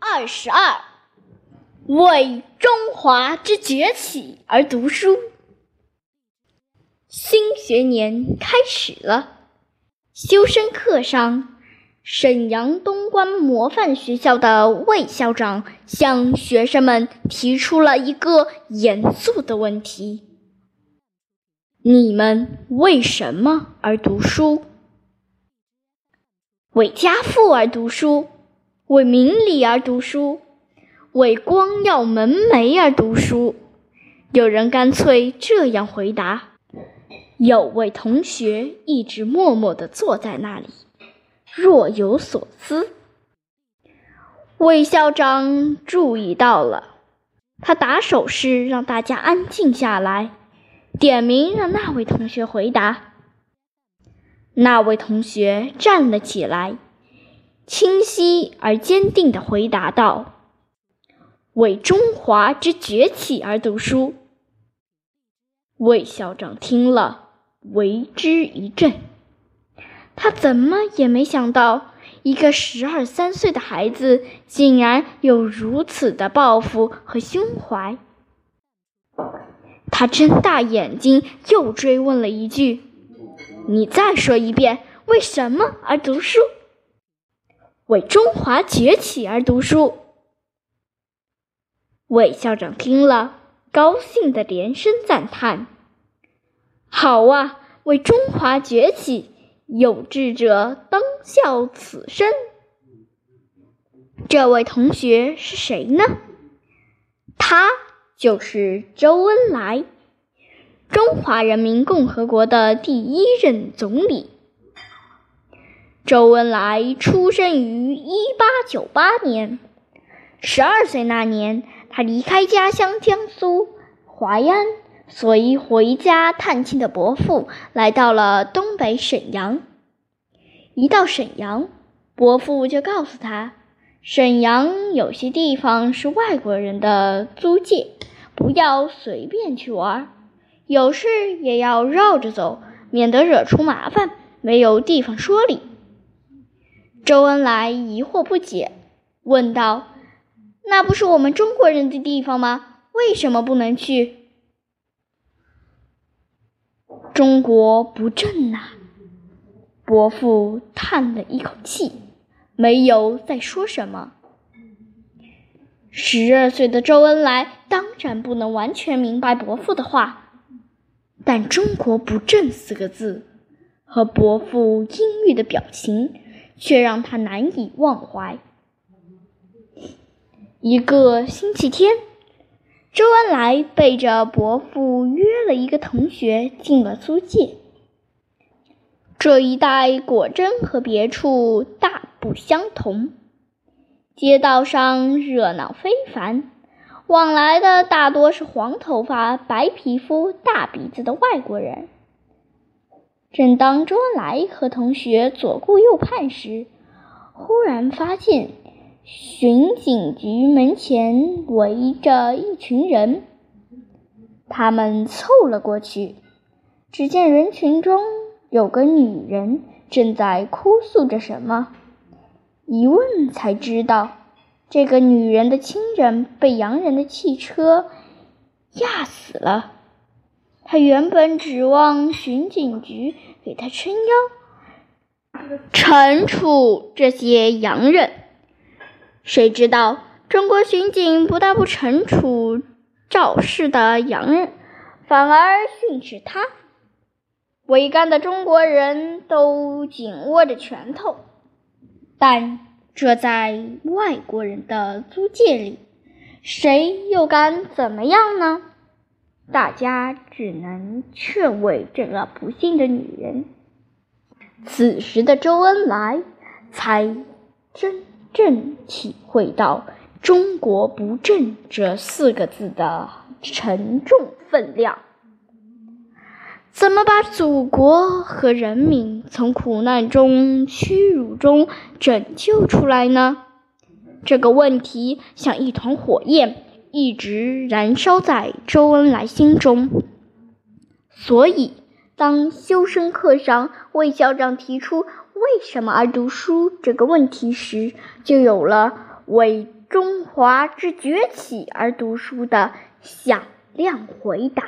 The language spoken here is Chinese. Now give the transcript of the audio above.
二十二，为中华之崛起而读书。新学年开始了，修身课上，沈阳东关模范学校的魏校长向学生们提出了一个严肃的问题：你们为什么而读书？为家父而读书，为名利而读书，为光耀门楣而读书。有人干脆这样回答。有位同学一直默默地坐在那里，若有所思。魏校长注意到了，他打手势让大家安静下来，点名让那位同学回答。那位同学站了起来，清晰而坚定地回答道：“为中华之崛起而读书。”魏校长听了。为之一振，他怎么也没想到，一个十二三岁的孩子竟然有如此的抱负和胸怀。他睁大眼睛，又追问了一句：“你再说一遍，为什么而读书？为中华崛起而读书。”魏校长听了，高兴的连声赞叹。好啊！为中华崛起，有志者当效此身。这位同学是谁呢？他就是周恩来，中华人民共和国的第一任总理。周恩来出生于一八九八年，十二岁那年，他离开家乡江苏淮安。随回家探亲的伯父来到了东北沈阳。一到沈阳，伯父就告诉他，沈阳有些地方是外国人的租界，不要随便去玩，有事也要绕着走，免得惹出麻烦，没有地方说理。周恩来疑惑不解，问道：“那不是我们中国人的地方吗？为什么不能去？”中国不正呐！伯父叹了一口气，没有再说什么。十二岁的周恩来当然不能完全明白伯父的话，但“中国不正”四个字和伯父阴郁的表情，却让他难以忘怀。一个星期天。周恩来背着伯父约了一个同学进了租界。这一带果真和别处大不相同，街道上热闹非凡，往来的大多是黄头发、白皮肤、大鼻子的外国人。正当周恩来和同学左顾右盼时，忽然发现。巡警局门前围着一群人，他们凑了过去。只见人群中有个女人正在哭诉着什么。一问才知道，这个女人的亲人被洋人的汽车压死了。他原本指望巡警局给他撑腰，惩处这些洋人。谁知道中国巡警不但不惩处肇事的洋人，反而训斥他。围观的中国人都紧握着拳头，但这在外国人的租界里，谁又敢怎么样呢？大家只能劝慰这个不幸的女人。此时的周恩来才真。正体会到“中国不正”这四个字的沉重分量，怎么把祖国和人民从苦难中、屈辱中拯救出来呢？这个问题像一团火焰，一直燃烧在周恩来心中。所以，当修身课上魏校长提出，为什么而读书这个问题时，就有了为中华之崛起而读书的响亮回答。